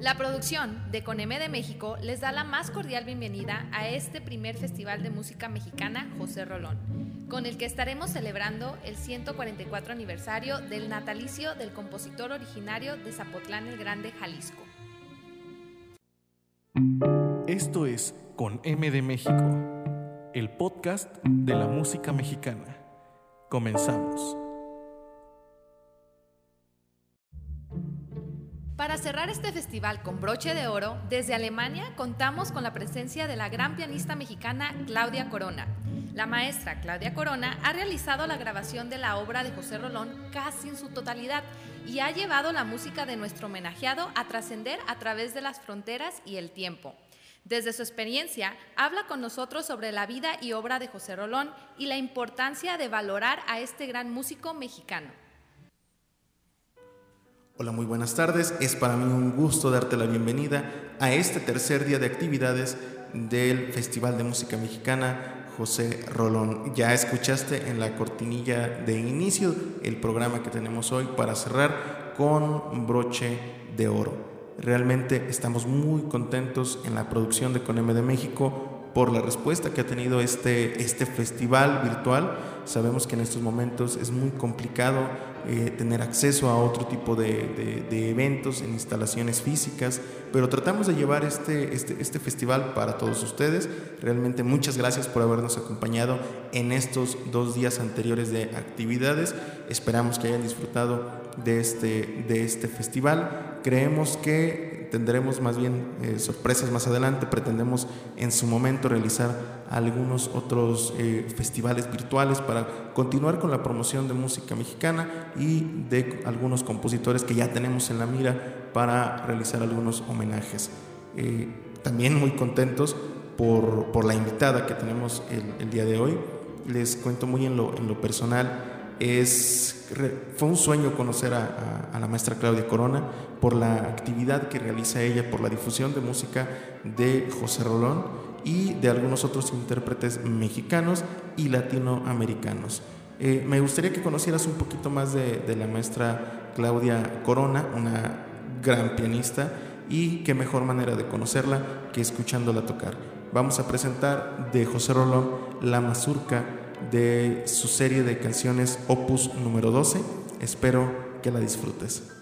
La producción de Coneme de México les da la más cordial bienvenida a este primer Festival de Música Mexicana José Rolón, con el que estaremos celebrando el 144 aniversario del natalicio del compositor originario de Zapotlán el Grande, Jalisco. Esto es Con M de México, el podcast de la música mexicana. Comenzamos. Para cerrar este festival con broche de oro, desde Alemania contamos con la presencia de la gran pianista mexicana Claudia Corona. La maestra Claudia Corona ha realizado la grabación de la obra de José Rolón casi en su totalidad y ha llevado la música de nuestro homenajeado a trascender a través de las fronteras y el tiempo. Desde su experiencia, habla con nosotros sobre la vida y obra de José Rolón y la importancia de valorar a este gran músico mexicano. Hola, muy buenas tardes. Es para mí un gusto darte la bienvenida a este tercer día de actividades del Festival de Música Mexicana José Rolón. Ya escuchaste en la cortinilla de inicio el programa que tenemos hoy para cerrar con broche de oro. Realmente estamos muy contentos en la producción de Coneme de México por la respuesta que ha tenido este, este festival virtual. Sabemos que en estos momentos es muy complicado eh, tener acceso a otro tipo de, eventos en instalaciones físicas, pero tratamos de llevar este, este, este festival para todos ustedes. Realmente muchas gracias por habernos acompañado en estos dos días anteriores de actividades. Esperamos que hayan disfrutado de este, de este festival. Creemos que tendremos más bien eh, sorpresas más adelante. Pretendemos en su momento realizar algunos otros eh, festivales virtuales para continuar con la promoción de música mexicana y de algunos compositores que ya tenemos en la mira para realizar algunos homenajes. Eh, también muy contentos por, la invitada que tenemos el, día de hoy. Les cuento muy en lo, en lo personal es, fue un sueño conocer a, la maestra Claudia Corona por la actividad que realiza ella, por la difusión de música de José Rolón y de algunos otros intérpretes mexicanos y latinoamericanos. Eh, me gustaría que conocieras un poquito más de, de, la maestra Claudia Corona, una gran pianista, y qué mejor manera de conocerla que escuchándola tocar. Vamos a presentar de José Rolón La Mazurca de su serie de canciones Opus número 12. Espero que la disfrutes.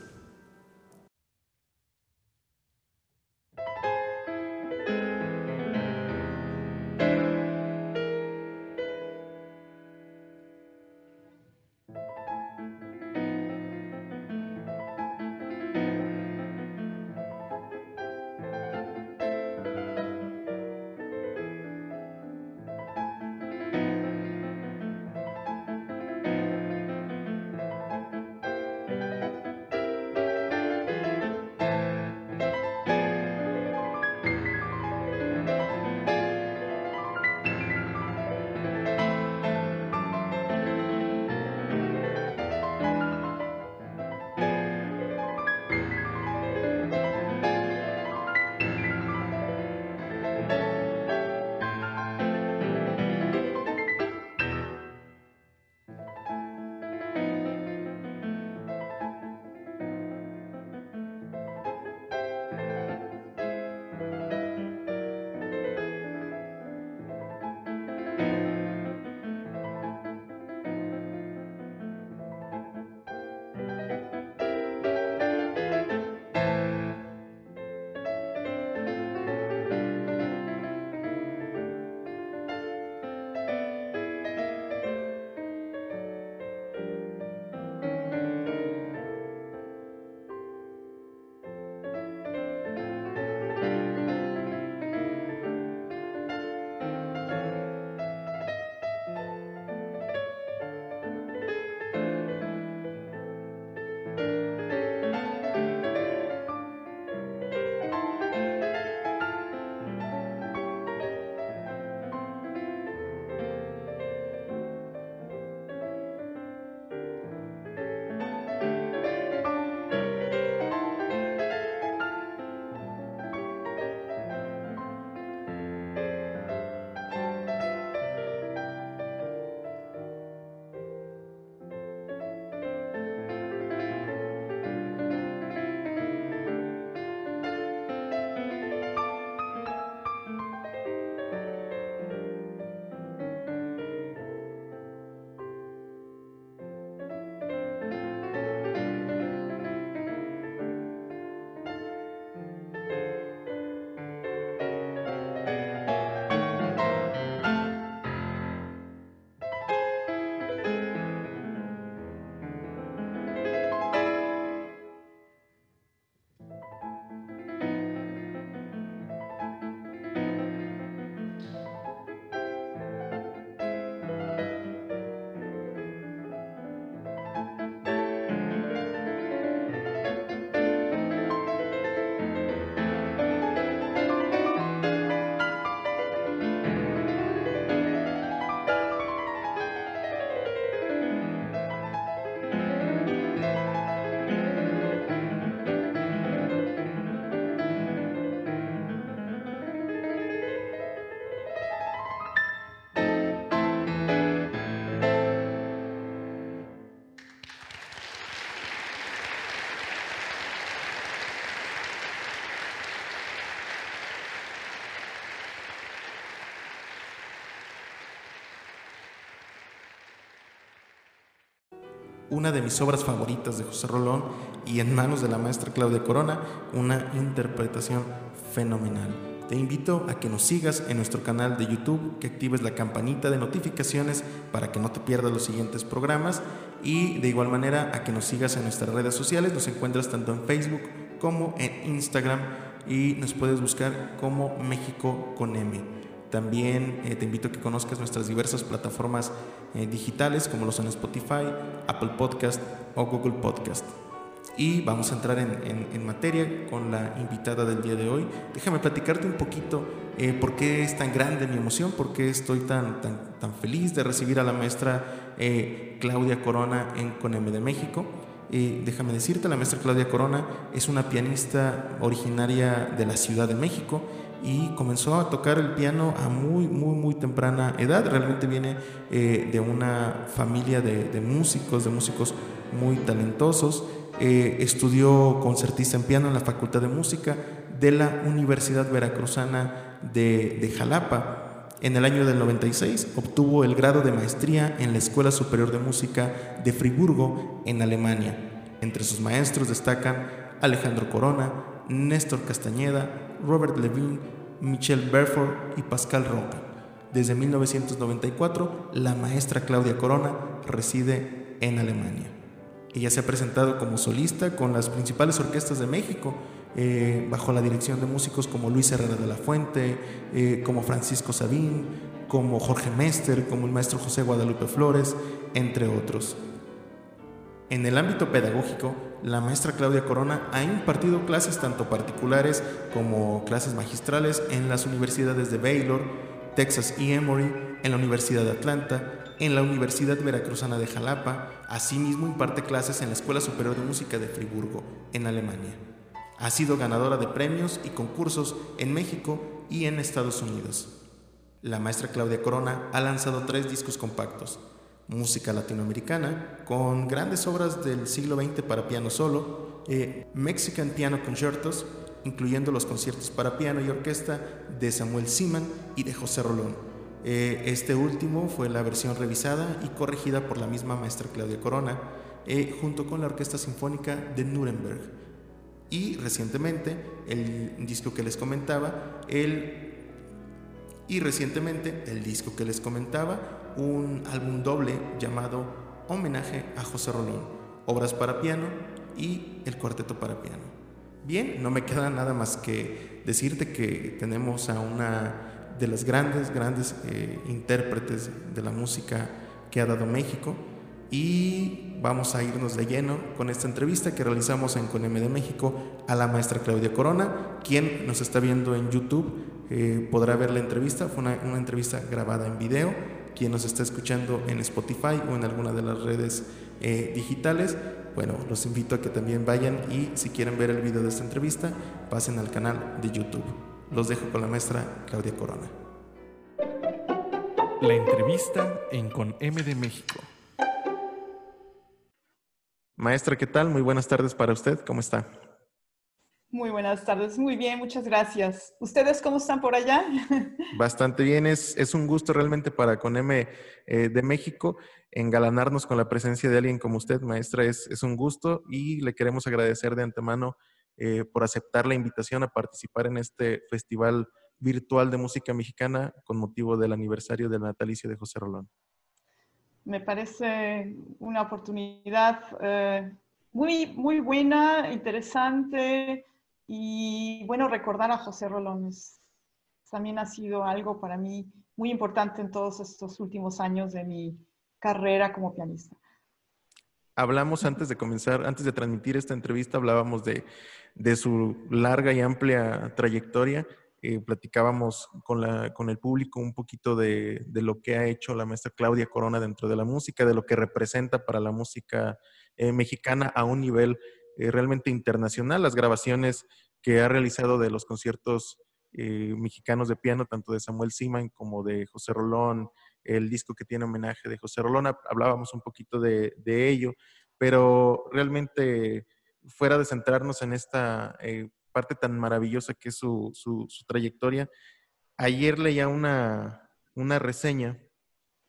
Una de mis obras favoritas de José Rolón y en manos de la maestra Claudia Corona, una interpretación fenomenal. Te invito a que nos sigas en nuestro canal de YouTube, que actives la campanita de notificaciones para que no te pierdas los siguientes programas y de igual manera a que nos sigas en nuestras redes sociales. Nos encuentras tanto en Facebook como en Instagram y nos puedes buscar como México con M. También eh, te invito a que conozcas nuestras diversas plataformas eh, digitales como lo son Spotify, Apple Podcast o Google Podcast. Y vamos a entrar en, materia con la invitada del día de hoy. Déjame platicarte un poquito eh, por qué es tan grande mi emoción, por qué estoy tan, tan, tan feliz de recibir a la maestra Claudia Corona en CONEME de México. déjame decirte, la maestra Claudia Corona es una pianista originaria de la Ciudad de México y comenzó a tocar el piano a muy, muy, muy temprana edad. Realmente viene eh, de una familia de, músicos, de músicos muy talentosos. Eh, estudió concertista en piano en la Facultad de Música de la Universidad Veracruzana de, de Jalapa. En el año del 96 obtuvo el grado de maestría en la Escuela Superior de Música de Friburgo, en Alemania. Entre sus maestros destacan Alejandro Corona, Néstor Castañeda, Robert Levine, Michel Berford y Pascal Roca. Desde 1994, la maestra Claudia Corona reside en Alemania. Ella se ha presentado como solista con las principales orquestas de México, eh, bajo la dirección de músicos como Luis Herrera de la Fuente, eh, como Francisco Sabín, como Jorge Mester, como el maestro José Guadalupe Flores, entre otros. En el ámbito pedagógico, la maestra Claudia Corona ha impartido clases tanto particulares como clases magistrales en las universidades de Baylor, Texas y Emory, en la Universidad de Atlanta, en la Universidad Veracruzana de Jalapa, asimismo imparte clases en la Escuela Superior de Música de Friburgo, en Alemania. Ha sido ganadora de premios y concursos en México y en Estados Unidos. La maestra Claudia Corona ha lanzado tres discos compactos, música latinoamericana, con grandes obras del siglo XX para piano solo, eh, Mexican Piano Concertos, incluyendo los conciertos para piano y orquesta de Samuel Siman y de José Rolón. Eh, este último fue la versión revisada y corregida por la misma maestra Claudia Corona, eh, junto con la Orquesta Sinfónica de Nuremberg. Y recientemente, el disco que les comentaba, el y recientemente el disco que les comentaba, un álbum doble llamado Homenaje a José Rolón, obras para piano y el cuarteto para piano. Bien, no me queda nada más que decirte que tenemos a una de las grandes, grandes eh, intérpretes de la música que ha dado México y vamos a irnos de lleno con esta entrevista que realizamos en CONEME de México a la maestra Claudia Corona, quien nos está viendo en YouTube. Eh, podrá ver la entrevista, fue una, una entrevista grabada en video quien nos está escuchando en Spotify o en alguna de las redes eh, digitales, bueno, los invito a que también vayan y si quieren ver el video de esta entrevista, pasen al canal de YouTube. Los dejo con la maestra Claudia Corona. La entrevista en Con M de México. Maestra, ¿qué tal? Muy buenas tardes para usted. ¿Cómo está? Muy buenas tardes, muy bien, muchas gracias. ¿Ustedes cómo están por allá? Bastante bien, es, es un gusto realmente para CONEME eh, de México engalanarnos con la presencia de alguien como usted, maestra, es, es un gusto y le queremos agradecer de antemano eh, por aceptar la invitación a participar en este festival virtual de música mexicana con motivo del aniversario del natalicio de José Rolón. Me parece una oportunidad eh, muy, muy buena, interesante y bueno, recordar a José Rolón también ha sido algo para mí muy importante en todos estos últimos años de mi carrera como pianista. Hablamos antes de comenzar, antes de transmitir esta entrevista, hablábamos de, su larga y amplia trayectoria. Eh, platicábamos con, el público un poquito de, de, lo que ha hecho la maestra Claudia Corona dentro de la música, de lo que representa para la música eh, mexicana a un nivel eh, realmente internacional. Las grabaciones que ha realizado de los conciertos eh, mexicanos de piano, tanto de Samuel Siman como de José Rolón, el disco que tiene homenaje de José Rolón, hablábamos un poquito de, ello, pero realmente fuera de centrarnos en esta eh, parte tan maravillosa que es su, su, trayectoria, ayer leía una, una reseña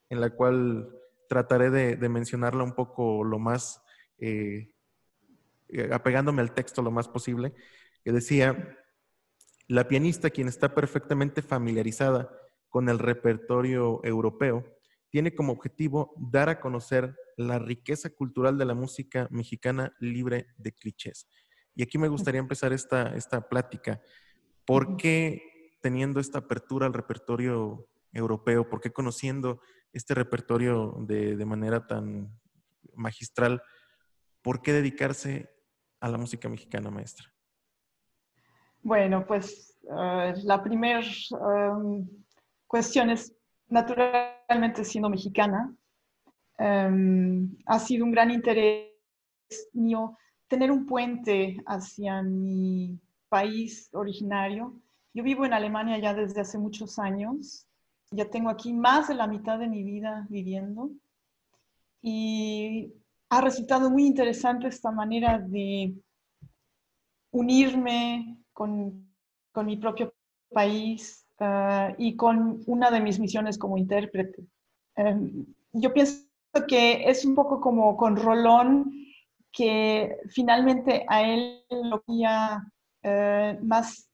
en la cual trataré de, mencionarla un poco lo más, eh, eh, apegándome al texto lo más posible, que decía, la pianista, quien está perfectamente familiarizada con el repertorio europeo, tiene como objetivo dar a conocer la riqueza cultural de la música mexicana libre de clichés. Y aquí me gustaría empezar esta, esta plática. ¿Por qué teniendo esta apertura al repertorio europeo, por qué conociendo este repertorio de, manera tan magistral, por qué dedicarse a la música mexicana, maestra? Bueno, pues eh, la primera em, cuestión es, naturalmente siendo mexicana, em, ha sido un gran interés mío tener un puente hacia mi país originario. Yo vivo en Alemania ya desde hace muchos años. Ya tengo aquí más de la mitad de mi vida viviendo. Y ha resultado muy interesante esta manera de unirme con, mi propio país ah, y con una de mis misiones como intérprete. Em, yo pienso que es un poco como con Rolón, que finalmente a él lo había eh, más,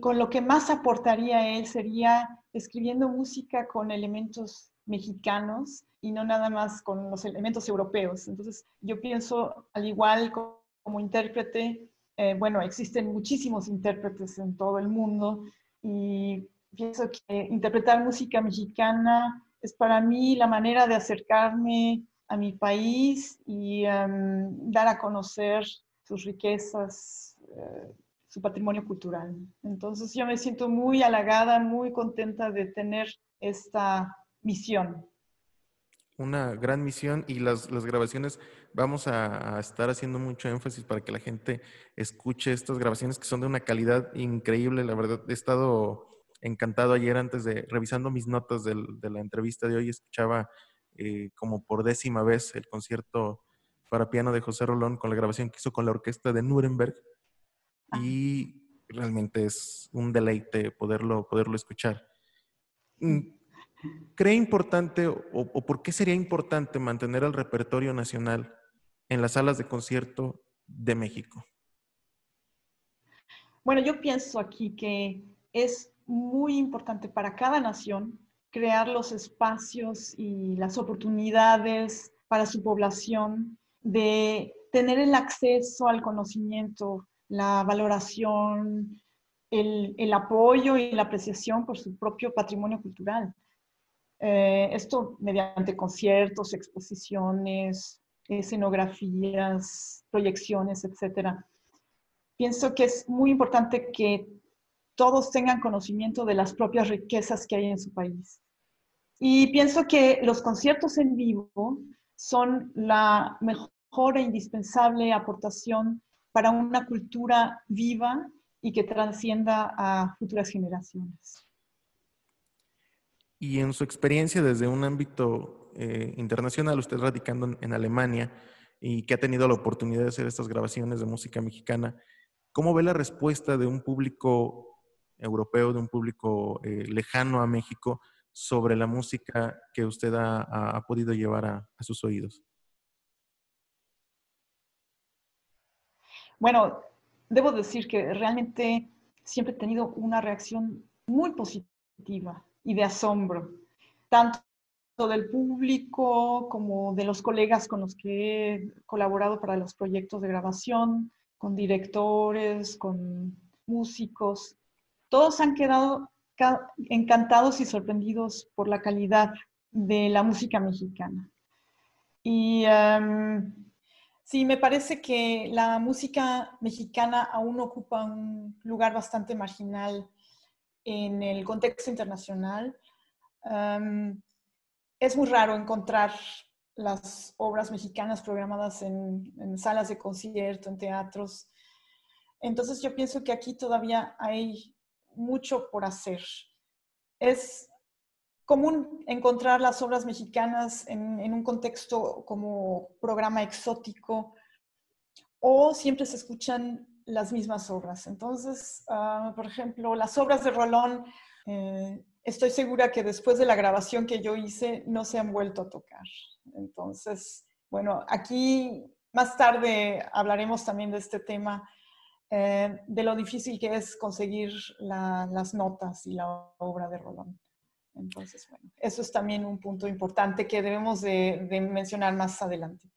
con lo que más aportaría él sería escribiendo música con elementos mexicanos y no nada más con los elementos europeos. Entonces, yo pienso, al igual como, intérprete, eh, bueno, existen muchísimos intérpretes en todo el mundo y pienso que interpretar música mexicana es para mí la manera de acercarme a mi país y em, dar a conocer sus riquezas, eh, su patrimonio cultural. Entonces yo me siento muy halagada, muy contenta de tener esta misión. Una gran misión y las, las grabaciones, vamos a, a, estar haciendo mucho énfasis para que la gente escuche estas grabaciones que son de una calidad increíble. La verdad, he estado encantado ayer antes de revisando mis notas del, de la entrevista de hoy, escuchaba eh, como por décima vez el concierto para piano de José Rolón con la grabación que hizo con la orquesta de Nuremberg ah. y realmente es un deleite poderlo, poderlo escuchar. Mm, ¿Cree importante o, por qué sería importante mantener el repertorio nacional en las salas de concierto de México? Bueno, yo pienso aquí que es muy importante para cada nación crear los espacios y las oportunidades para su población de tener el acceso al conocimiento, la valoración, el, apoyo y la apreciación por su propio patrimonio cultural. Eh, esto mediante conciertos, exposiciones, escenografías, proyecciones, etc. Pienso que es muy importante que todos tengan conocimiento de las propias riquezas que hay en su país. Y pienso que los conciertos en vivo son la mejor e indispensable aportación para una cultura viva y que trascienda a futuras generaciones. Y en su experiencia desde un ámbito eh, internacional, usted radicando en Alemania y que ha tenido la oportunidad de hacer estas grabaciones de música mexicana, ¿cómo ve la respuesta de un público europeo, de un público eh, lejano a México, sobre la música que usted ha, podido llevar a, sus oídos? Bueno, debo decir que realmente siempre he tenido una reacción muy positiva y de asombro, tanto del público como de los colegas con los que he colaborado para los proyectos de grabación, con directores, con músicos todos han quedado encantados y sorprendidos por la calidad de la música mexicana. Y em, sí, me parece que la música mexicana aún ocupa un lugar bastante marginal en el contexto internacional. Es muy raro encontrar las obras mexicanas programadas en, en, salas de concierto, en teatros. Entonces yo pienso que aquí todavía hay mucho por hacer. Es común encontrar las obras mexicanas en, un contexto como programa exótico o siempre se escuchan las mismas obras. Entonces, ah, por ejemplo, las obras de Rolón, eh, estoy segura que después de la grabación que yo hice no se han vuelto a tocar. Entonces, bueno, aquí más tarde hablaremos también de este tema, eh, de lo difícil que es conseguir las notas y la obra de Rolón. Entonces, bueno, eso es también un punto importante que debemos de, mencionar más adelante.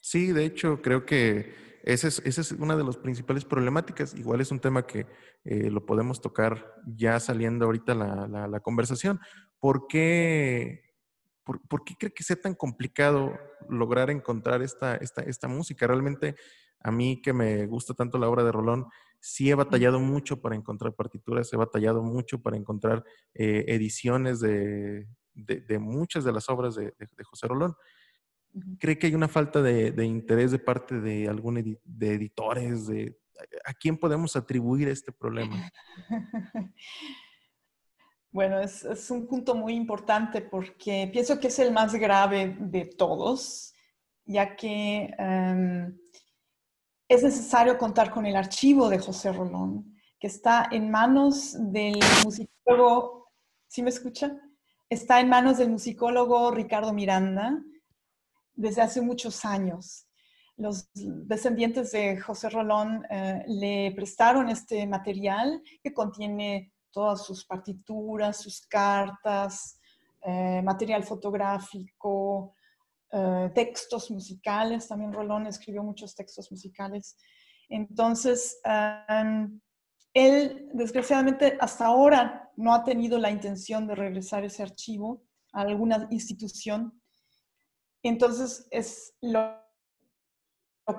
Sí, de hecho, creo que esa es, es, una de las principales problemáticas. Igual es un tema que eh, lo podemos tocar ya saliendo ahorita la, la, conversación. ¿Por qué, por, por, qué cree que sea tan complicado lograr encontrar esta, esta, esta música? Realmente, a mí que me gusta tanto la obra de Rolón, sí he batallado mucho para encontrar partituras, he batallado mucho para encontrar eh, ediciones de, de, muchas de las obras de, de José Rolón. ¿Cree que hay una falta de, interés de parte de algún de editores? De, ¿A quién podemos atribuir este problema? Bueno, es, es, un punto muy importante porque pienso que es el más grave de todos, ya que em, es necesario contar con el archivo de José Rolón, que está en manos del musicólogo, ¿sí me escucha? Está en manos del musicólogo Ricardo Miranda desde hace muchos años. Los descendientes de José Rolón eh, le prestaron este material que contiene todas sus partituras, sus cartas, eh, material fotográfico, eh, textos musicales, también Rolón escribió muchos textos musicales. Entonces, él desgraciadamente hasta ahora no ha tenido la intención de regresar ese archivo a alguna institución. Entonces, es lo,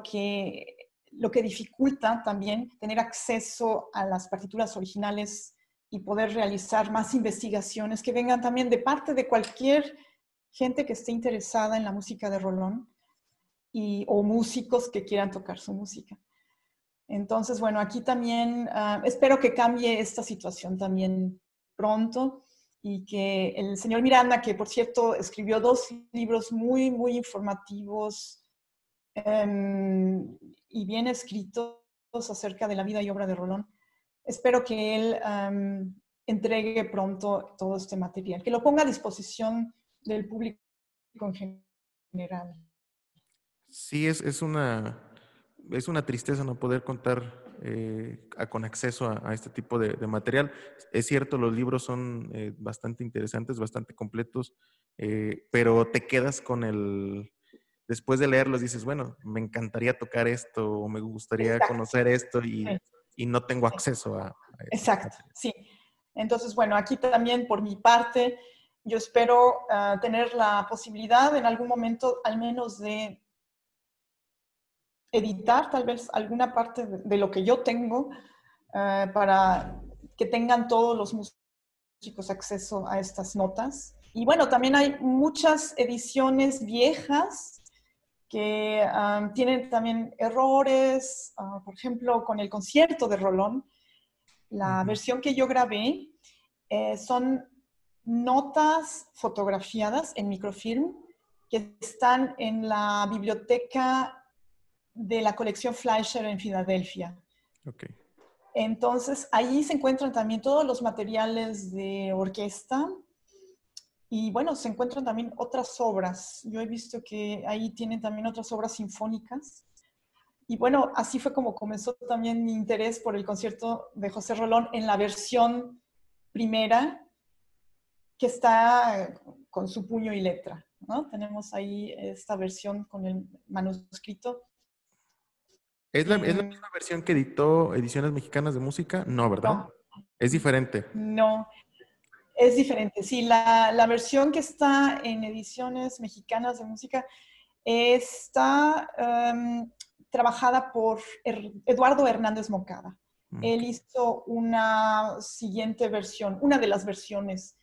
que, lo que dificulta también tener acceso a las partituras originales y poder realizar más investigaciones que vengan también de parte de cualquier gente que esté interesada en la música de Rolón y, o músicos que quieran tocar su música. Entonces, bueno, aquí también ah, espero que cambie esta situación también pronto y que el señor Miranda, que por cierto escribió dos libros muy, muy informativos em, y bien escritos acerca de la vida y obra de Rolón, espero que él entregue pronto todo este material, que lo ponga a disposición del público en general. Sí, es, es, una, es una tristeza no poder contar eh, con acceso a, este tipo de, material. Es cierto, los libros son eh, bastante interesantes, bastante completos, eh, pero te quedas con el... Después de leerlos dices, bueno, me encantaría tocar esto o me gustaría conocer esto y, y, no tengo acceso a, a Exacto, sí. Entonces, bueno, aquí también por mi parte, yo espero ah, tener la posibilidad en algún momento al menos de editar tal vez alguna parte de, lo que yo tengo ah, para que tengan todos los músicos acceso a estas notas. Y bueno, también hay muchas ediciones viejas que ah, tienen también errores, por ejemplo, con el concierto de Rolón, la versión que yo grabé eh, son notas fotografiadas en microfilm que están en la biblioteca de la colección Fleischer en Filadelfia. Entonces, ahí se encuentran también todos los materiales de orquesta y bueno, se encuentran también otras obras. Yo he visto que ahí tienen también otras obras sinfónicas. Y bueno, así fue como comenzó también mi interés por el concierto de José Rolón en la versión primera que está con su puño y letra. ¿no? Tenemos ahí esta versión con el manuscrito. ¿Es la, ¿Es la, misma versión que editó Ediciones Mexicanas de Música? No, ¿verdad? Es diferente. No, es diferente. Sí, la, la, versión que está en Ediciones Mexicanas de Música está em, trabajada por Eduardo Hernández Mocada. Él hizo una siguiente versión, una de las versiones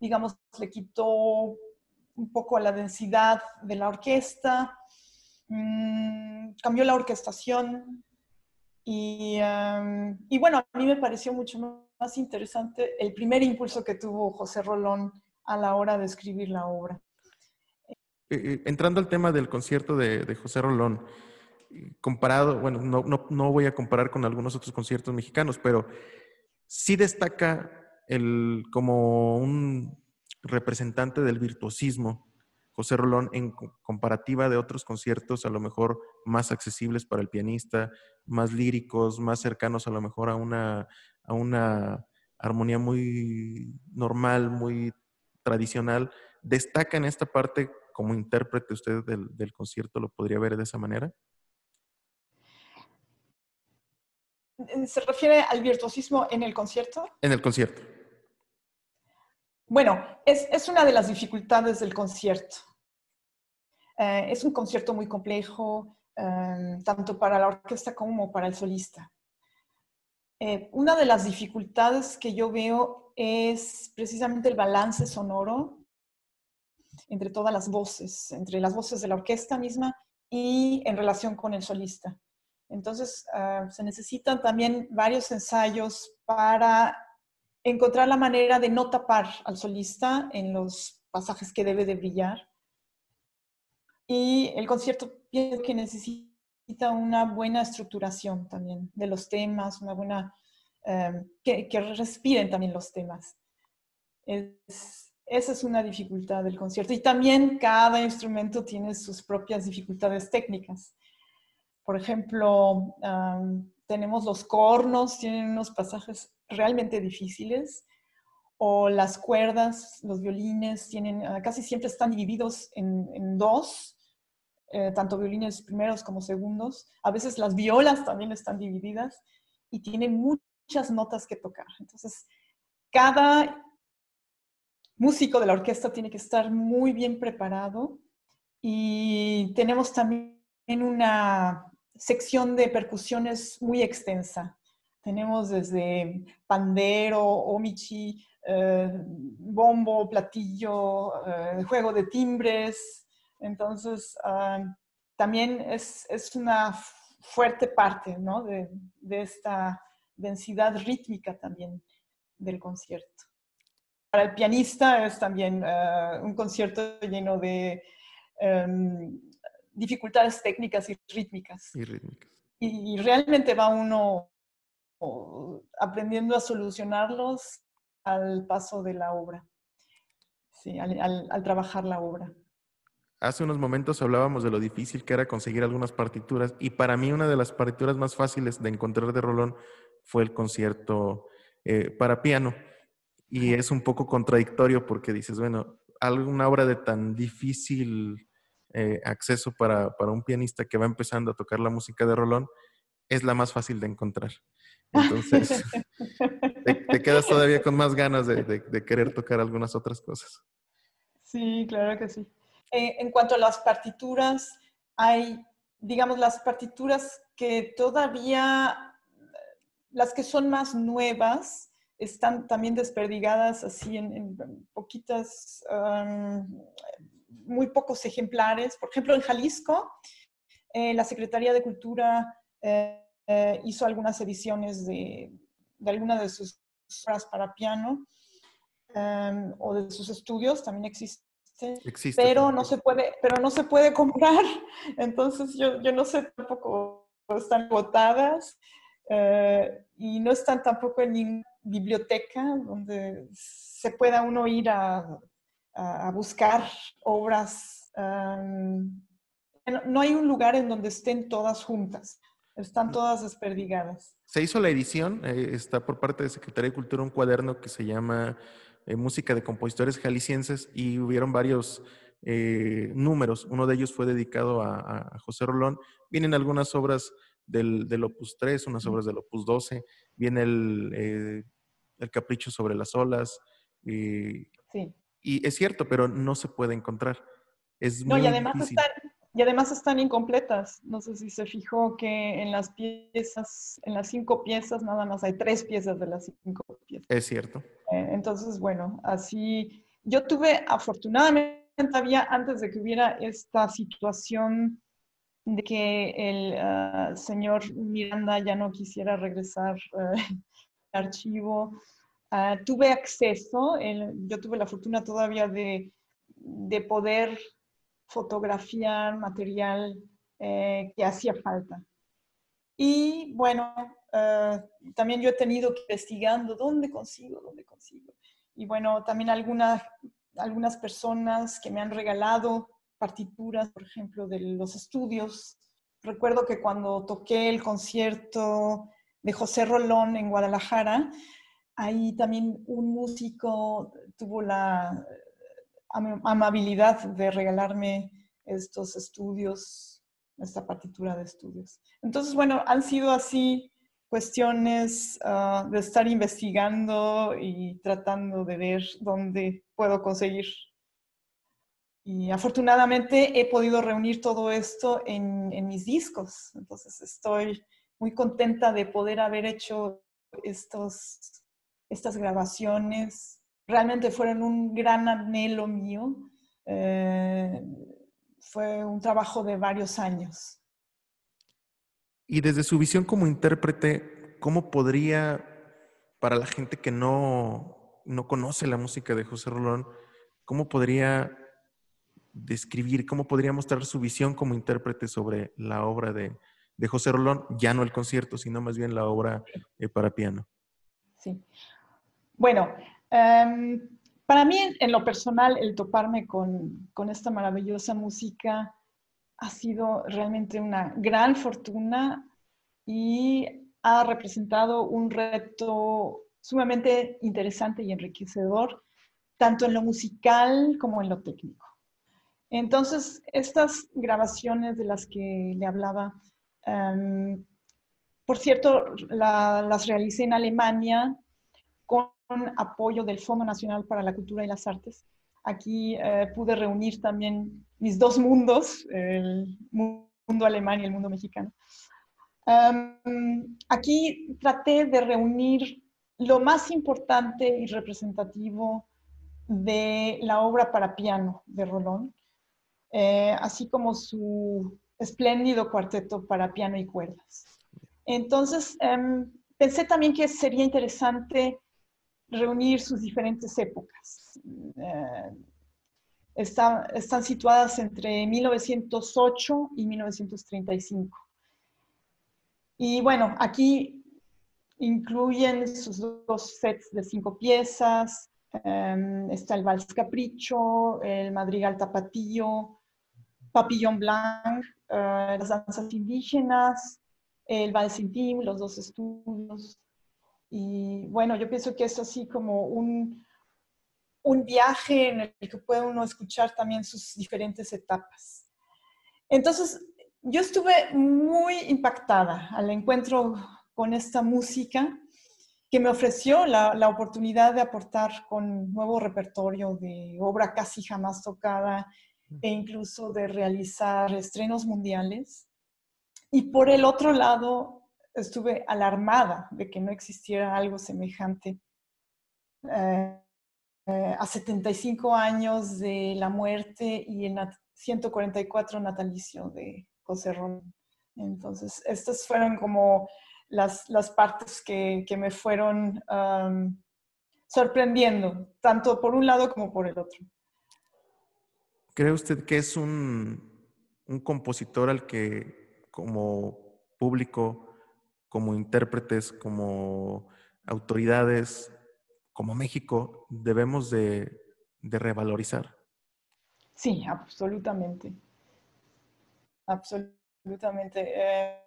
digamos, le quitó un poco la densidad de la orquesta, mm, cambió la orquestación y, em, y, bueno, a mí me pareció mucho más interesante el primer impulso que tuvo José Rolón a la hora de escribir la obra. Eh, eh, entrando al tema del concierto de, de José Rolón, comparado, bueno, no, no, no voy a comparar con algunos otros conciertos mexicanos, pero sí destaca el, como un representante del virtuosismo, José Rolón, en comparativa de otros conciertos a lo mejor más accesibles para el pianista, más líricos, más cercanos a lo mejor a una, a una armonía muy normal, muy tradicional, destaca en esta parte como intérprete usted del, concierto, ¿lo podría ver de esa manera? ¿Se refiere al virtuosismo en el concierto? En el concierto. Bueno, es, una de las dificultades del concierto. Eh, es un concierto muy complejo, eh, tanto para la orquesta como para el solista. Eh, una de las dificultades que yo veo es precisamente el balance sonoro entre todas las voces, entre las voces de la orquesta misma y en relación con el solista. Entonces, se necesitan también varios ensayos para encontrar la manera de no tapar al solista en los pasajes que debe de brillar. Y el concierto pienso que necesita una buena estructuración también de los temas, una buena, em, que, respiren también los temas. esa es una dificultad del concierto. Y también cada instrumento tiene sus propias dificultades técnicas. Por ejemplo, tenemos los cornos, tienen unos pasajes realmente difíciles, o las cuerdas, los violines, tienen, ah, casi siempre están divididos en, dos, eh, tanto violines primeros como segundos. A veces las violas también están divididas y tienen muchas notas que tocar. Entonces, cada músico de la orquesta tiene que estar muy bien preparado y tenemos también una sección de percusiones muy extensa. Tenemos desde pandero, omichi, eh, bombo, platillo, eh, juego de timbres. Entonces, ah, también es, una fuerte parte de, esta densidad rítmica también del concierto. Para el pianista es también eh, un concierto lleno de em, dificultades técnicas y rítmicas. Y rítmicas. Y, realmente va uno aprendiendo a solucionarlos al paso de la obra, sí, al, al, trabajar la obra. Hace unos momentos hablábamos de lo difícil que era conseguir algunas partituras y para mí una de las partituras más fáciles de encontrar de Rolón fue el concierto eh, para piano. Y es un poco contradictorio porque dices, bueno, alguna obra de tan difícil eh, acceso para, un pianista que va empezando a tocar la música de Rolón, es la más fácil de encontrar. Entonces, te, quedas todavía con más ganas de, querer tocar algunas otras cosas. Sí, claro que sí. Eh, en cuanto a las partituras, hay, digamos, las partituras que todavía, las que son más nuevas, están también desperdigadas así en, poquitas muy pocos ejemplares. Por ejemplo, en Jalisco, eh, la Secretaría de Cultura eh, hizo algunas ediciones de, algunas de sus obras para piano o de sus estudios, también Existe, pero no se puede pero no se puede comprar entonces yo, yo no sé tampoco están agotadas y no están tampoco en ninguna biblioteca donde se pueda uno ir a, a, buscar obras. no hay un lugar en donde estén todas juntas, están todas desperdigadas. Se hizo la edición, eh, está por parte de Secretaría de Cultura un cuaderno que se llama eh, Música de Compositores Jaliscienses y hubieron varios eh, números. Uno de ellos fue dedicado a, José Rolón. Vienen algunas obras del, del, Opus 3, unas obras del Opus 12. Viene el, el Capricho sobre las olas. sí. Y es cierto, pero no se puede encontrar. Es no, y además, están, y además están incompletas. No sé si se fijó que en las piezas, en las cinco piezas, nada más hay tres piezas de las cinco piezas. Es cierto. Eh, entonces, bueno, así yo tuve, afortunadamente, había antes de que hubiera esta situación de que el ah, señor Miranda ya no quisiera regresar uh, al archivo. Ah, tuve acceso, yo tuve la fortuna todavía de, poder fotografiar material eh, que hacía falta. Y bueno, eh, también yo he tenido que investigando dónde consigo, dónde consigo. Y bueno, también algunas, algunas personas que me han regalado partituras, por ejemplo, de los estudios. Recuerdo que cuando toqué el concierto de José Rolón en Guadalajara, ahí también un músico tuvo la amabilidad de regalarme estos estudios, esta partitura de estudios. Entonces, bueno, han sido así cuestiones ah, de estar investigando y tratando de ver dónde puedo conseguir. Y afortunadamente he podido reunir todo esto en, en mis discos. Entonces estoy muy contenta de poder haber hecho estos, estas grabaciones. Realmente fueron un gran anhelo mío. Eh, fue un trabajo de varios años. Y desde su visión como intérprete, ¿cómo podría, para la gente que no, no conoce la música de José Rolón, cómo podría describir, cómo podría mostrar su visión como intérprete sobre la obra de, de José Rolón, ya no el concierto, sino más bien la obra eh, para piano? Sí. Bueno, em, para mí en lo personal el toparme con, esta maravillosa música ha sido realmente una gran fortuna y ha representado un reto sumamente interesante y enriquecedor, tanto en lo musical como en lo técnico. Entonces, estas grabaciones de las que le hablaba, em, por cierto, las realicé en Alemania con apoyo del Fondo Nacional para la Cultura y las Artes. Aquí eh, pude reunir también mis dos mundos, el mundo alemán y el mundo mexicano. aquí traté de reunir lo más importante y representativo de la obra para piano de Rolón, eh, así como su espléndido cuarteto para piano y cuerdas. Entonces, em, pensé también que sería interesante reunir sus diferentes épocas. Eh, están situadas entre 1908 y 1935. Y bueno, aquí incluyen sus dos sets de cinco piezas, em, está el Vals Capricho, el Madrigal Tapatío, Papillon Blanc, eh, las danzas indígenas, el Vals Intim, los dos estudios. Y bueno, yo pienso que es así como un, un viaje en el que puede uno escuchar también sus diferentes etapas. Entonces, yo estuve muy impactada al encuentro con esta música que me ofreció la, la, oportunidad de aportar con nuevo repertorio de obra casi jamás tocada e incluso de realizar estrenos mundiales. Y por el otro lado, estuve alarmada de que no existiera algo semejante. Eh, eh, a 75 años de la muerte y el 144 natalicio de José Ron. Entonces, estas fueron como las, las partes que, que, me fueron sorprendiendo, tanto por un lado como por el otro. ¿Cree usted que es un, un compositor al que como público, como intérpretes, como autoridades, como México debemos de, revalorizar. Sí, absolutamente. Absolutamente. Eh,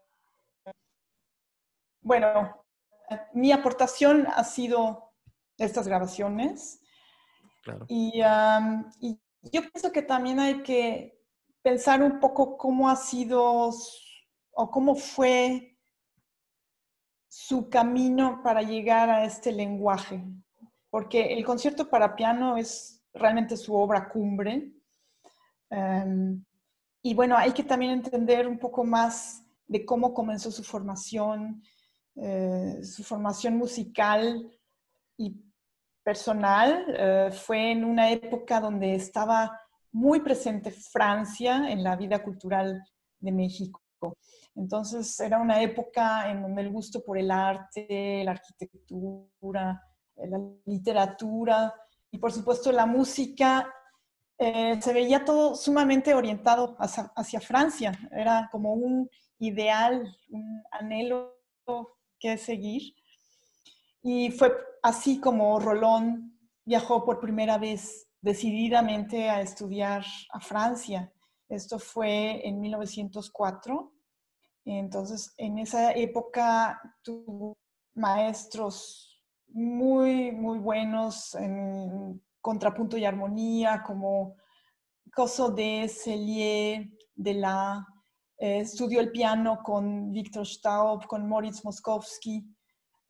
bueno, mi aportación ha sido estas grabaciones. Claro. Y, y, yo pienso que también hay que pensar un poco cómo ha sido o cómo fue su camino para llegar a este lenguaje, porque el concierto para piano es realmente su obra cumbre. Em, y bueno, hay que también entender un poco más de cómo comenzó su formación, eh, su formación musical y personal. Eh, fue en una época donde estaba muy presente Francia en la vida cultural de México. Entonces era una época en donde el gusto por el arte, la arquitectura, la literatura y por supuesto la música, eh, se veía todo sumamente orientado hacia, Francia. Era como un ideal, un anhelo que seguir. Y fue así como Rolón viajó por primera vez decididamente a estudiar a Francia. Esto fue en 1904. Entonces, en esa época tuvo maestros muy, muy buenos en contrapunto y armonía, como Coso de Cellier, de la eh, estudió el piano con Victor Staub, con Moritz Moskowski.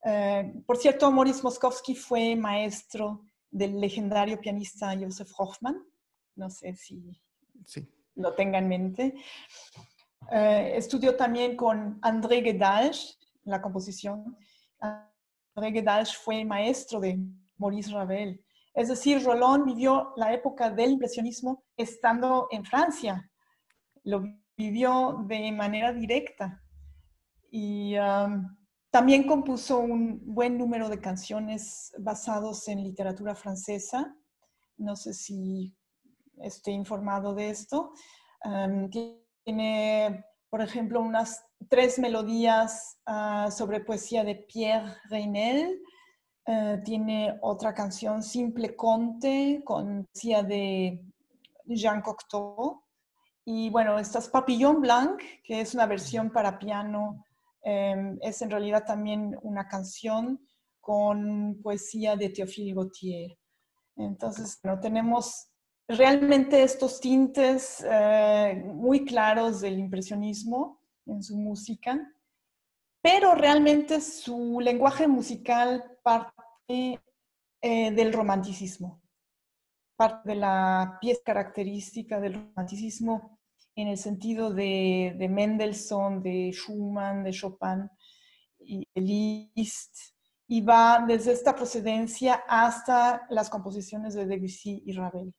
Eh, por cierto, Moritz Moskowski fue maestro del legendario pianista Joseph Hoffman. No sé si lo tenga en mente. Eh, estudió también con André Gedalch, la composición. André Gedalch fue maestro de Maurice Ravel. Es decir, Roland vivió la época del impresionismo estando en Francia. Lo vivió de manera directa. Y um, también compuso un buen número de canciones basados en literatura francesa. No sé si estoy informado de esto. Um, tiene, por ejemplo, unas tres melodías ah, sobre poesía de Pierre Reynel, eh, tiene otra canción, Simple Conte, con poesía de Jean Cocteau. Y bueno, esta es Papillon Blanc, que es una versión para piano. Em, es en realidad también una canción con poesía de Théophile Gautier. Entonces, no tenemos realmente estos tintes eh, muy claros del impresionismo en su música, pero realmente su lenguaje musical parte eh, del romanticismo, parte de la pieza característica del romanticismo en el sentido de, de Mendelssohn, de Schumann, de Chopin y de Liszt, y va desde esta procedencia hasta las composiciones de Debussy y Ravel.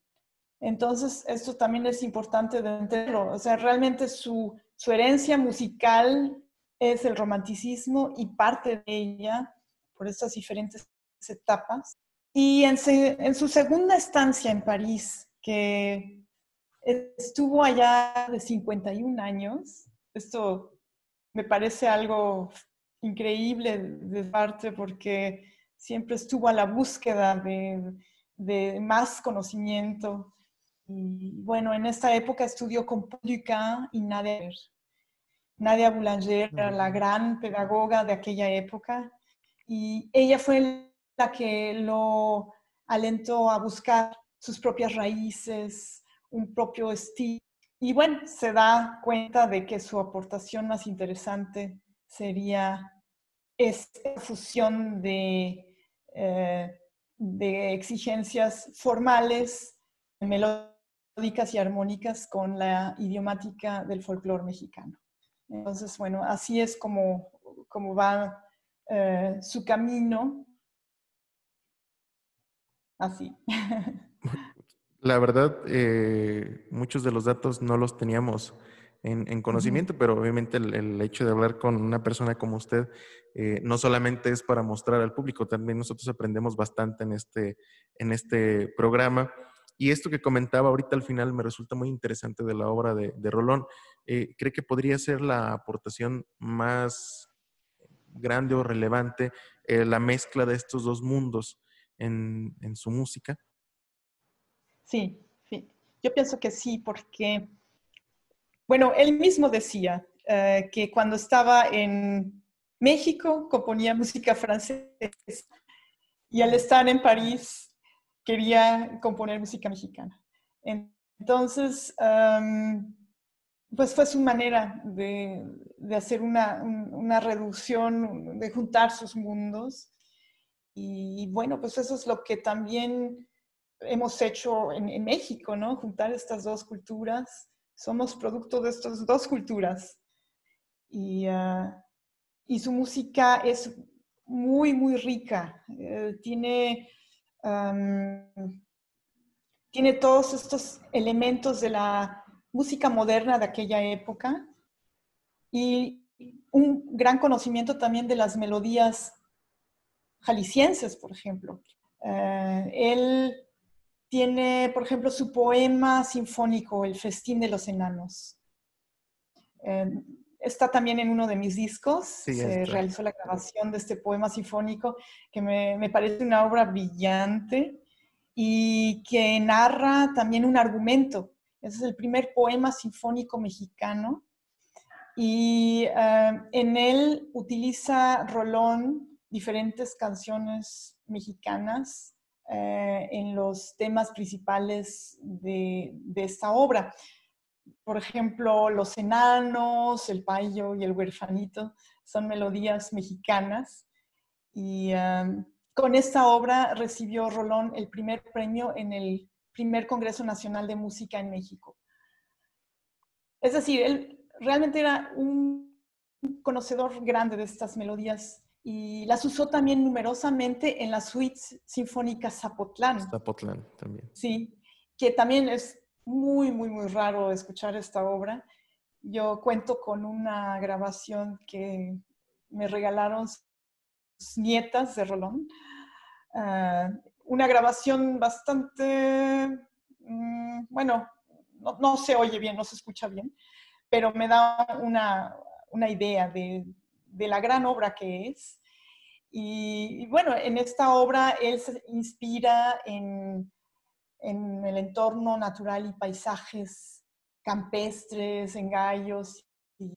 Entonces, esto también es importante de entenderlo. O sea, realmente su, su herencia musical es el romanticismo y parte de ella por estas diferentes etapas. Y en, en su segunda estancia en París, que estuvo allá de 51 años, esto me parece algo increíble de parte porque siempre estuvo a la búsqueda de, de más conocimiento y bueno, en esta época estudió con Paul Ducas y Nadia, Nadia Boulanger, era la gran pedagoga de aquella época. Y ella fue la que lo alentó a buscar sus propias raíces, un propio estilo. Y bueno, se da cuenta de que su aportación más interesante sería esta fusión de, eh, de exigencias formales, melódicas, y armónicas con la idiomática del folclore mexicano. Entonces, bueno, así es como, como va eh, su camino. Así. La verdad, eh, muchos de los datos no los teníamos en, conocimiento, pero obviamente el, hecho de hablar con una persona como usted eh, no solamente es para mostrar al público, también nosotros aprendemos bastante en este, en este programa. Y esto que comentaba ahorita al final me resulta muy interesante de la obra de, Rolón. Eh, ¿Cree que podría ser la aportación más grande o relevante eh, la mezcla de estos dos mundos en, su música? Sí, sí, yo pienso que sí, porque, bueno, él mismo decía eh, que cuando estaba en México componía música francesa y al estar en París quería componer música mexicana. Entonces, pues fue su manera de, hacer una, reducción, de juntar sus mundos. Y bueno, pues eso es lo que también hemos hecho en, México, ¿no? Juntar estas dos culturas. Somos producto de estas dos culturas. Y, ah, y su música es muy, muy rica. Eh, tiene tiene todos estos elementos de la música moderna de aquella época y un gran conocimiento también de las melodías jaliscienses, por ejemplo. Eh, él tiene, por ejemplo, su poema sinfónico, El festín de los enanos. Está también en uno de mis discos. Se realizó la grabación de este poema sinfónico que me, me, parece una obra brillante y que narra también un argumento. Ese es el primer poema sinfónico mexicano y eh, en él utiliza Rolón diferentes canciones mexicanas eh, en los temas principales de, de esta obra por ejemplo, Los Enanos, El Payo y El Huerfanito son melodías mexicanas. Y con esta obra recibió Rolón el primer premio en el primer Congreso Nacional de Música en México. Es decir, él realmente era un conocedor grande de estas melodías y las usó también numerosamente en la suite sinfónica Zapotlán. Zapotlán también. Sí, que también es muy, muy, muy raro escuchar esta obra. Yo cuento con una grabación que me regalaron sus nietas de Rolón. Ah, una grabación bastante, mm, bueno, no, se oye bien, no se escucha bien, pero me da una, idea de, la gran obra que es. y, bueno, en esta obra él se inspira en en el entorno natural y paisajes campestres, en gallos y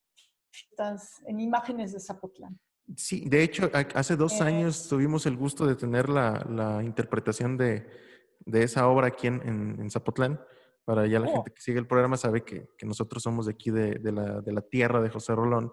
en imágenes de Zapotlán. Sí, de hecho, hace dos eh, años tuvimos el gusto de tener la, interpretación de, esa obra aquí en, Zapotlán. Para ya la oh. gente que sigue el programa sabe que, nosotros somos de aquí, de, la, tierra de José Rolón.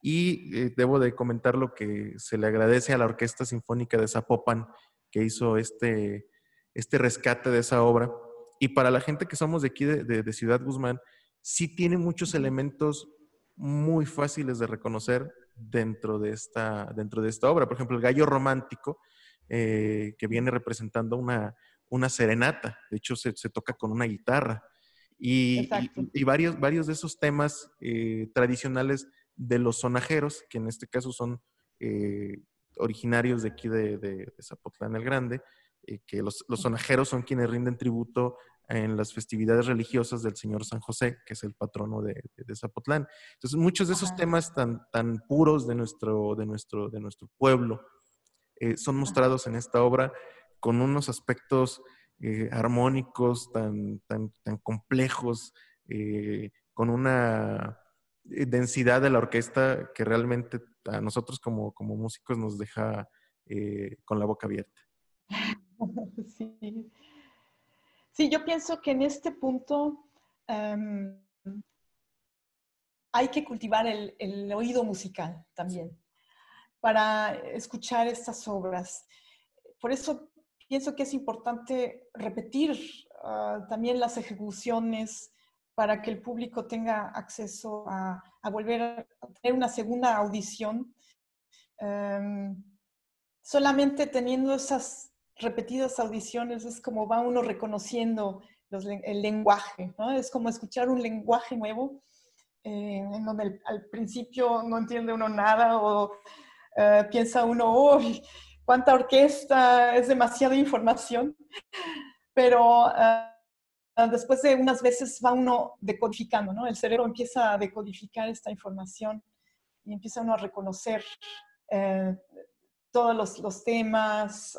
Y eh, debo de comentar lo que se le agradece a la Orquesta Sinfónica de Zapopan, que hizo este, este rescate de esa obra. Y para la gente que somos de aquí, de, Ciudad Guzmán, sí tiene muchos elementos muy fáciles de reconocer dentro de esta, dentro de esta obra. Por ejemplo, el gallo romántico, eh, que viene representando una, una serenata. De hecho, se, toca con una guitarra. Y, y, varios, varios de esos temas eh, tradicionales de los sonajeros, que en este caso son eh, originarios de aquí de, de Zapotlán el Grande, eh, que los, sonajeros son quienes rinden tributo en las festividades religiosas del Señor San José, que es el patrono de, Zapotlán. Entonces, muchos de esos temas tan, tan puros de nuestro, de nuestro, de nuestro pueblo eh, son mostrados en esta obra con unos aspectos eh, armónicos tan, tan, tan complejos, con una densidad de la orquesta que realmente a nosotros como, como músicos nos deja con la boca abierta. Sí. sí, yo pienso que en este punto em, hay que cultivar el, oído musical también para escuchar estas obras. Por eso pienso que es importante repetir ah, también las ejecuciones para que el público tenga acceso a, volver a tener una segunda audición. Em, solamente teniendo esas repetidas audiciones es como va uno reconociendo el lenguaje, ¿no? Es como escuchar un lenguaje nuevo, eh, en donde al principio no entiende uno nada o eh, piensa uno, uy, cuánta orquesta, es demasiada información, pero uh, después de unas veces va uno decodificando, ¿no? El cerebro empieza a decodificar esta información y empieza uno a reconocer todos los, temas.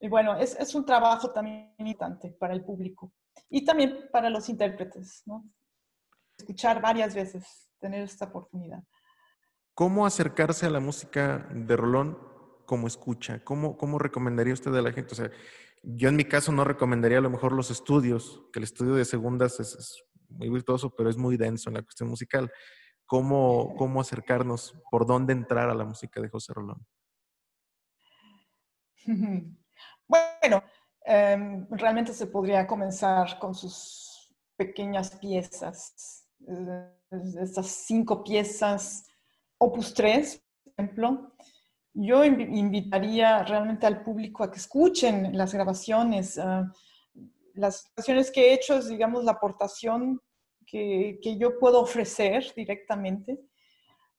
Y bueno, es, es un trabajo también importante para el público y también para los intérpretes, ¿no? Escuchar varias veces, tener esta oportunidad. ¿Cómo acercarse a la música de Rolón como escucha? ¿Cómo, cómo recomendaría usted a la gente? O sea, yo en mi caso no recomendaría a lo mejor los estudios, que el estudio de segundas es, muy virtuoso, pero es muy denso en la cuestión musical. ¿Cómo, ¿Cómo acercarnos? ¿Por dónde entrar a la música de José Rolón? Bueno, em, realmente se podría comenzar con sus pequeñas piezas, eh, estas cinco piezas, opus 3, por ejemplo. Yo invitaría realmente al público a que escuchen las grabaciones. Ah, las grabaciones que he hecho es, digamos, la aportación que, que yo puedo ofrecer directamente.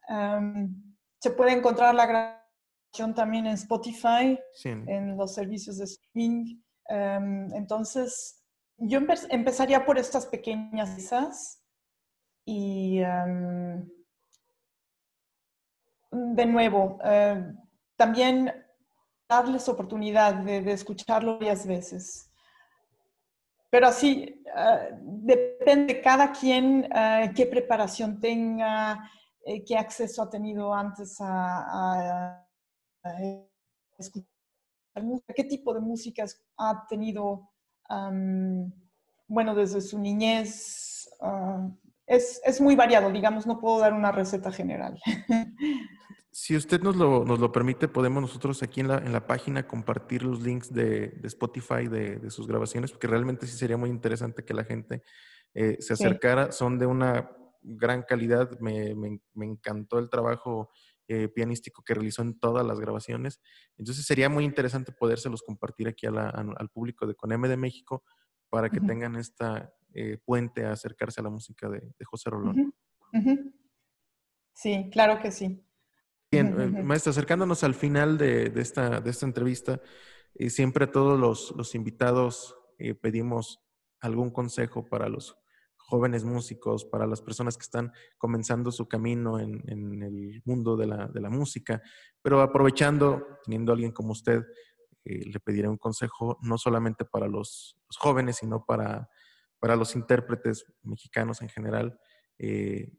Em, se puede encontrar la grabación también en Spotify, en los servicios de streaming. Em, entonces, yo empezaría por estas pequeñas piezas y, em, de nuevo, eh, también darles oportunidad de, escucharlo varias veces. Pero así, eh, depende cada quien eh, qué preparación tenga, qué acceso ha tenido antes a, escuchar música, qué tipo de músicas ha tenido, bueno, desde su niñez. Ah, es, es, muy variado, digamos, no puedo dar una receta general. Si usted nos lo, nos lo permite, podemos nosotros aquí en la, en la página compartir los links de, de Spotify de, de, sus grabaciones, porque realmente sí sería muy interesante que la gente eh, se acercara. Son de una gran calidad. Me, me, me encantó el trabajo eh, pianístico que realizó en todas las grabaciones. Entonces sería muy interesante podérselos compartir aquí a la, al público de CONEME de México para que tengan esta eh, puente a acercarse a la música de, José Rolón. Sí, claro que sí. Bien, eh, maestro, acercándonos al final de, esta, de esta entrevista, siempre todos los, los invitados pedimos algún consejo para los jóvenes músicos, para las personas que están comenzando su camino en, el mundo de la, música, pero aprovechando, teniendo a alguien como usted, eh, le pediré un consejo no solamente para los, jóvenes, sino para, para, los intérpretes mexicanos en general. Eh,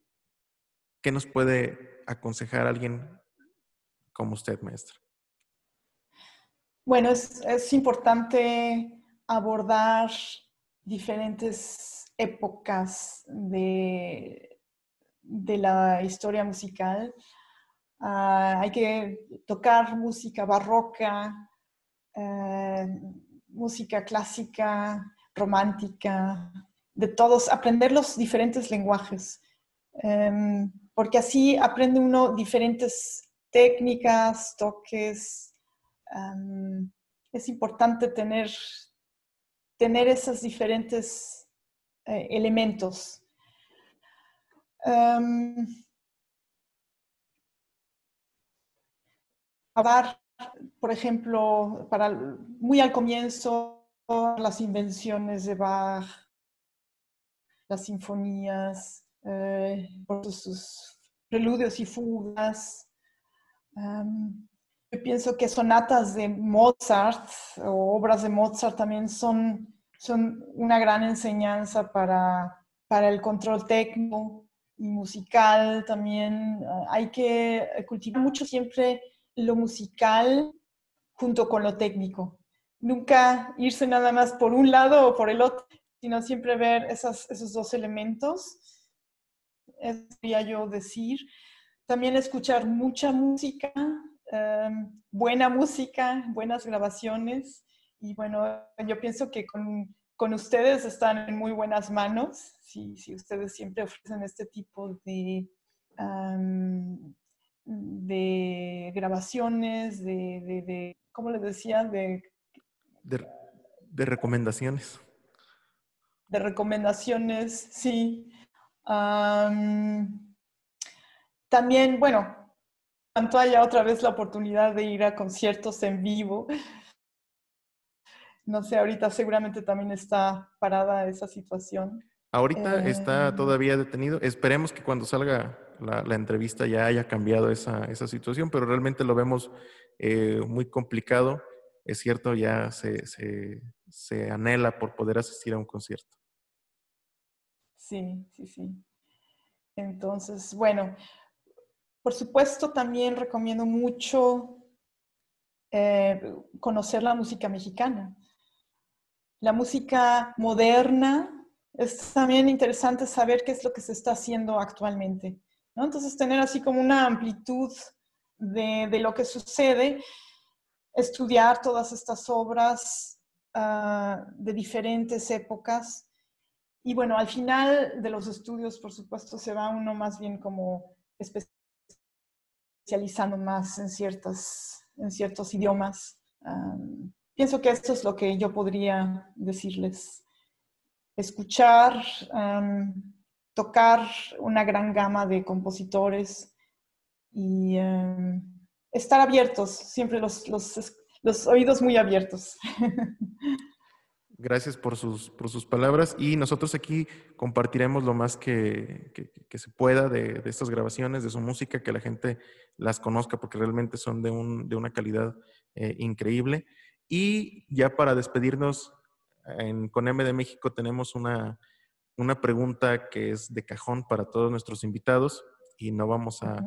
¿Qué nos puede aconsejar alguien como usted, maestra? Bueno, es, es importante abordar diferentes épocas de, de la historia musical. Ah, hay que tocar música barroca, eh, música clásica, romántica, de todos, aprender los diferentes lenguajes, em, porque así aprende uno diferentes técnicas, toques. Em, es importante tener, tener esas diferentes eh, elementos. Um, por ejemplo, para muy al comienzo, las invenciones de Bach, las sinfonías, eh, sus preludios y fugas. yo pienso que sonatas de Mozart o obras de Mozart también son son una gran enseñanza para, para el control técnico y musical también. Ah, hay que cultivar mucho siempre lo musical junto con lo técnico. Nunca irse nada más por un lado o por el otro, sino siempre ver esas, esos dos elementos. Eso quería yo decir. También escuchar mucha música, em, buena música, buenas grabaciones y bueno, yo pienso que con, con ustedes están en muy buenas manos, si, si ustedes siempre ofrecen este tipo de, de grabaciones, de, de, de, ¿cómo les decía? De, de, recomendaciones. De recomendaciones, sí. también, bueno, tanto haya otra vez la oportunidad de ir a conciertos en vivo, no sé, ahorita seguramente también está parada esa situación. Ahorita está eh, todavía detenido. Esperemos que cuando salga la, entrevista ya haya cambiado esa, esa, situación, pero realmente lo vemos eh, muy complicado. Es cierto, ya se, se, se anhela por poder asistir a un concierto. Sí, sí, sí. Entonces, bueno, por supuesto también recomiendo mucho eh, conocer la música mexicana la música moderna, es también interesante saber qué es lo que se está haciendo actualmente. ¿no? Entonces, tener así como una amplitud de, de lo que sucede, estudiar todas estas obras uh, de diferentes épocas. Y bueno, al final de los estudios, por supuesto, se va uno más bien como especializando más en, ciertas, en ciertos idiomas. Pienso que esto es lo que yo podría decirles. Escuchar, tocar una gran gama de compositores y estar abiertos, siempre los, los, los, oídos muy abiertos. Gracias por sus, por sus palabras y nosotros aquí compartiremos lo más que, que, se pueda de, de, estas grabaciones, de su música, que la gente las conozca porque realmente son de, un, de una calidad eh, increíble. Y ya para despedirnos, en, con M de México tenemos una, una pregunta que es de cajón para todos nuestros invitados y no vamos a,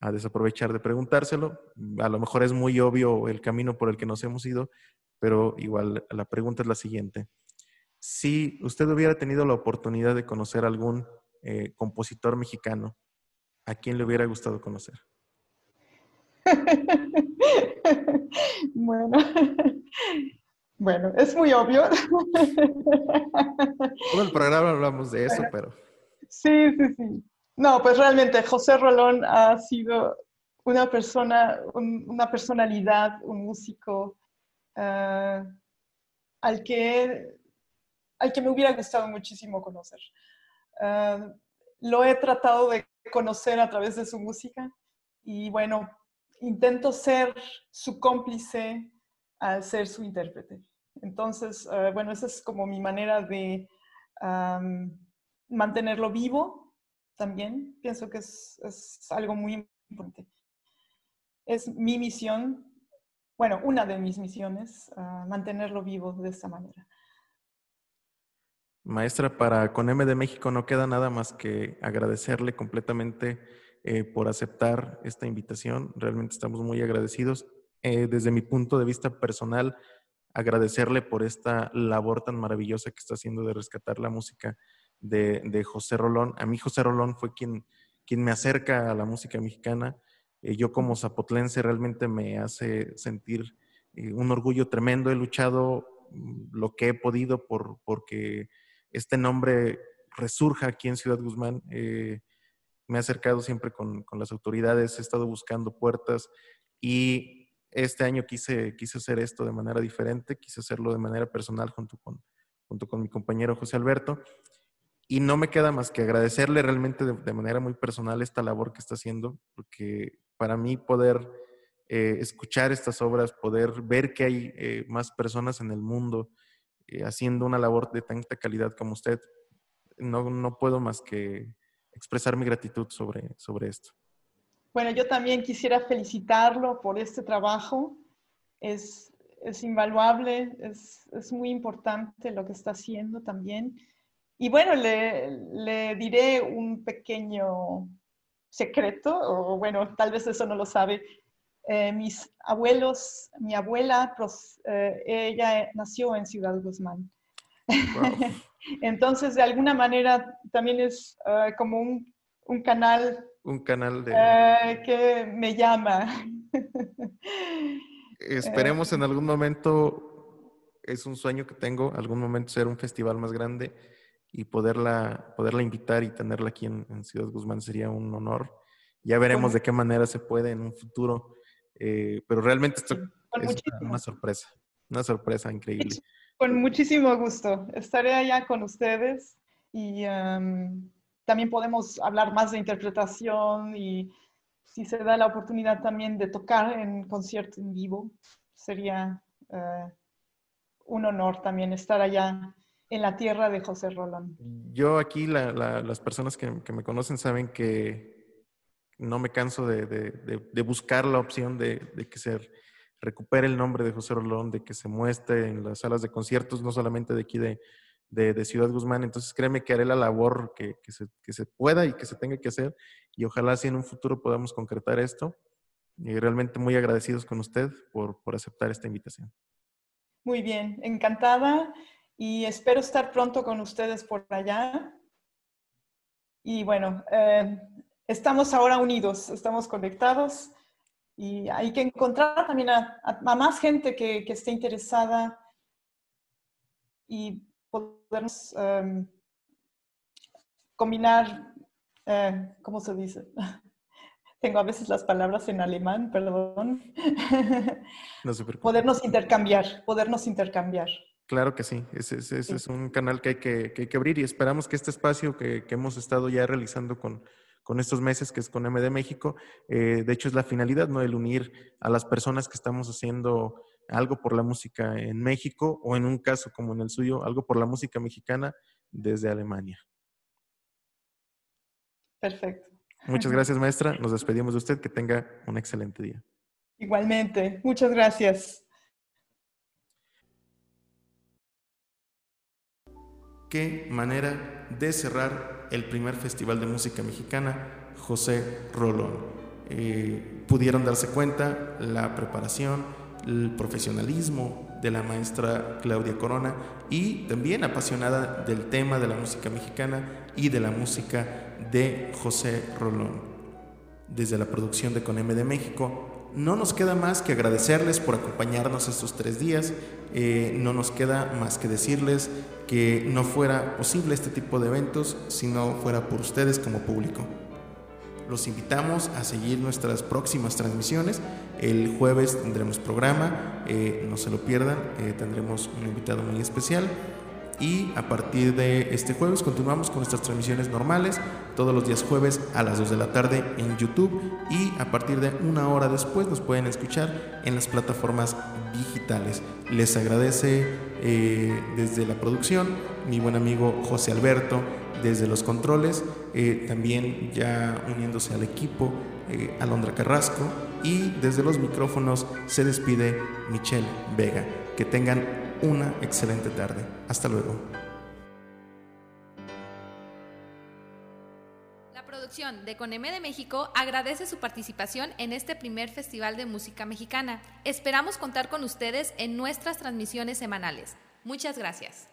a desaprovechar de preguntárselo. A lo mejor es muy obvio el camino por el que nos hemos ido, pero igual la pregunta es la siguiente. Si usted hubiera tenido la oportunidad de conocer algún eh, compositor mexicano, ¿a quién le hubiera gustado conocer? bueno, bueno, es muy obvio. Todo el programa hablamos de eso, pero... Sí, sí, sí. No, pues realmente José Rolón ha sido una persona, una personalidad, un músico Ah, al, que, al que me hubiera gustado muchísimo conocer. Ah, lo he tratado de conocer a través de su música y bueno, intento ser su cómplice al ser su intérprete. Entonces, ah, bueno, esa es como mi manera de mantenerlo vivo también. Pienso que es, algo muy importante. Es mi misión bueno, una de mis misiones, mantenerlo vivo de esta manera. Maestra, para con M de México no queda nada más que agradecerle completamente eh, por aceptar esta invitación. Realmente estamos muy agradecidos. Eh, desde mi punto de vista personal, agradecerle por esta labor tan maravillosa que está haciendo de rescatar la música de, de José Rolón. A mí José Rolón fue quien, quien me acerca a la música mexicana. Eh, yo como zapotlense realmente me hace sentir eh, un orgullo tremendo. He luchado mm, lo que he podido por porque este nombre resurja aquí en Ciudad Guzmán. Eh, me he acercado siempre con, las autoridades, he estado buscando puertas y este año quise, quise hacer esto de manera diferente, quise hacerlo de manera personal junto con, junto con mi compañero José Alberto. Y no me queda más que agradecerle realmente de, manera muy personal esta labor que está haciendo, porque para mí poder eh, escuchar estas obras, poder ver que hay eh, más personas en el mundo eh, haciendo una labor de tanta calidad como usted, no, no puedo más que expresar mi gratitud sobre, sobre esto. Bueno, yo también quisiera felicitarlo por este trabajo. Es, es invaluable, es, es, muy importante lo que está haciendo también. Y bueno, le, le diré un pequeño secreto, o bueno, tal vez eso no lo sabe. Eh, mis abuelos, mi abuela, eh, ella nació en Ciudad Guzmán. Entonces, de alguna manera, también es ah, como un, un, canal. Un canal de... Eh, que me llama. Esperemos en algún momento, es un sueño que tengo, algún momento ser un festival más grande y poderla, poderla invitar y tenerla aquí en, Ciudad Guzmán sería un honor. Ya veremos de qué manera se puede en un futuro, eh, pero realmente esto es una sorpresa, una sorpresa increíble. Con muchísimo gusto. Estaré allá con ustedes y también podemos hablar más de interpretación y si se da la oportunidad también de tocar en concierto en vivo, sería eh, un honor también estar allá en la tierra de José Rolón. Yo aquí, las personas que, me conocen saben que no me canso de, buscar la opción de, que se recupere el nombre de José Rolón, de que se muestre en las salas de conciertos, no solamente de aquí de, Ciudad Guzmán. Entonces créeme que haré la labor que, se, se, pueda y que se tenga que hacer y ojalá si en un futuro podamos concretar esto. Y realmente muy agradecidos con usted por, por aceptar esta invitación. Muy bien, encantada y espero estar pronto con ustedes por allá. Y bueno, eh, estamos ahora unidos, estamos conectados y hay que encontrar también a, más gente que, que, esté interesada y podernos em, combinar, eh, ¿cómo se dice? Tengo a veces las palabras en alemán, perdón. No podernos intercambiar, podernos intercambiar. Claro que sí, ese, es un canal que hay que, que abrir y esperamos que este espacio que, hemos estado ya realizando con, con, estos meses, que es con MD México, eh, de hecho es la finalidad, ¿no? El unir a las personas que estamos haciendo algo por la música en México o en un caso como en el suyo, algo por la música mexicana desde Alemania. Perfecto. Muchas gracias, maestra. Nos despedimos de usted. Que tenga un excelente día. Igualmente. Muchas gracias. Qué manera de cerrar el primer Festival de Música Mexicana, José Rolón. Eh, pudieron darse cuenta la preparación, el profesionalismo de la maestra Claudia Corona y también apasionada del tema de la música mexicana y de la música de José Rolón. Desde la producción de Coneme de México, no nos queda más que agradecerles por acompañarnos estos tres días. Eh, no nos queda más que decirles que no fuera posible este tipo de eventos si no fuera por ustedes como público. Los invitamos a seguir nuestras próximas transmisiones. El jueves tendremos programa, eh, no se lo pierdan, eh, tendremos un invitado muy especial. Y a partir de este jueves continuamos con nuestras transmisiones normales, todos los días jueves a las 2 de la tarde en YouTube y a partir de una hora después nos pueden escuchar en las plataformas digitales. Les agradece eh, desde la producción mi buen amigo José Alberto, desde los controles, eh, también ya uniéndose al equipo, eh, Alondra Carrasco, y desde los micrófonos se despide Michelle Vega. Que tengan una excelente tarde. Hasta luego. La producción de Coneme de México agradece su participación en este primer Festival de Música Mexicana. Esperamos contar con ustedes en nuestras transmisiones semanales. Muchas gracias.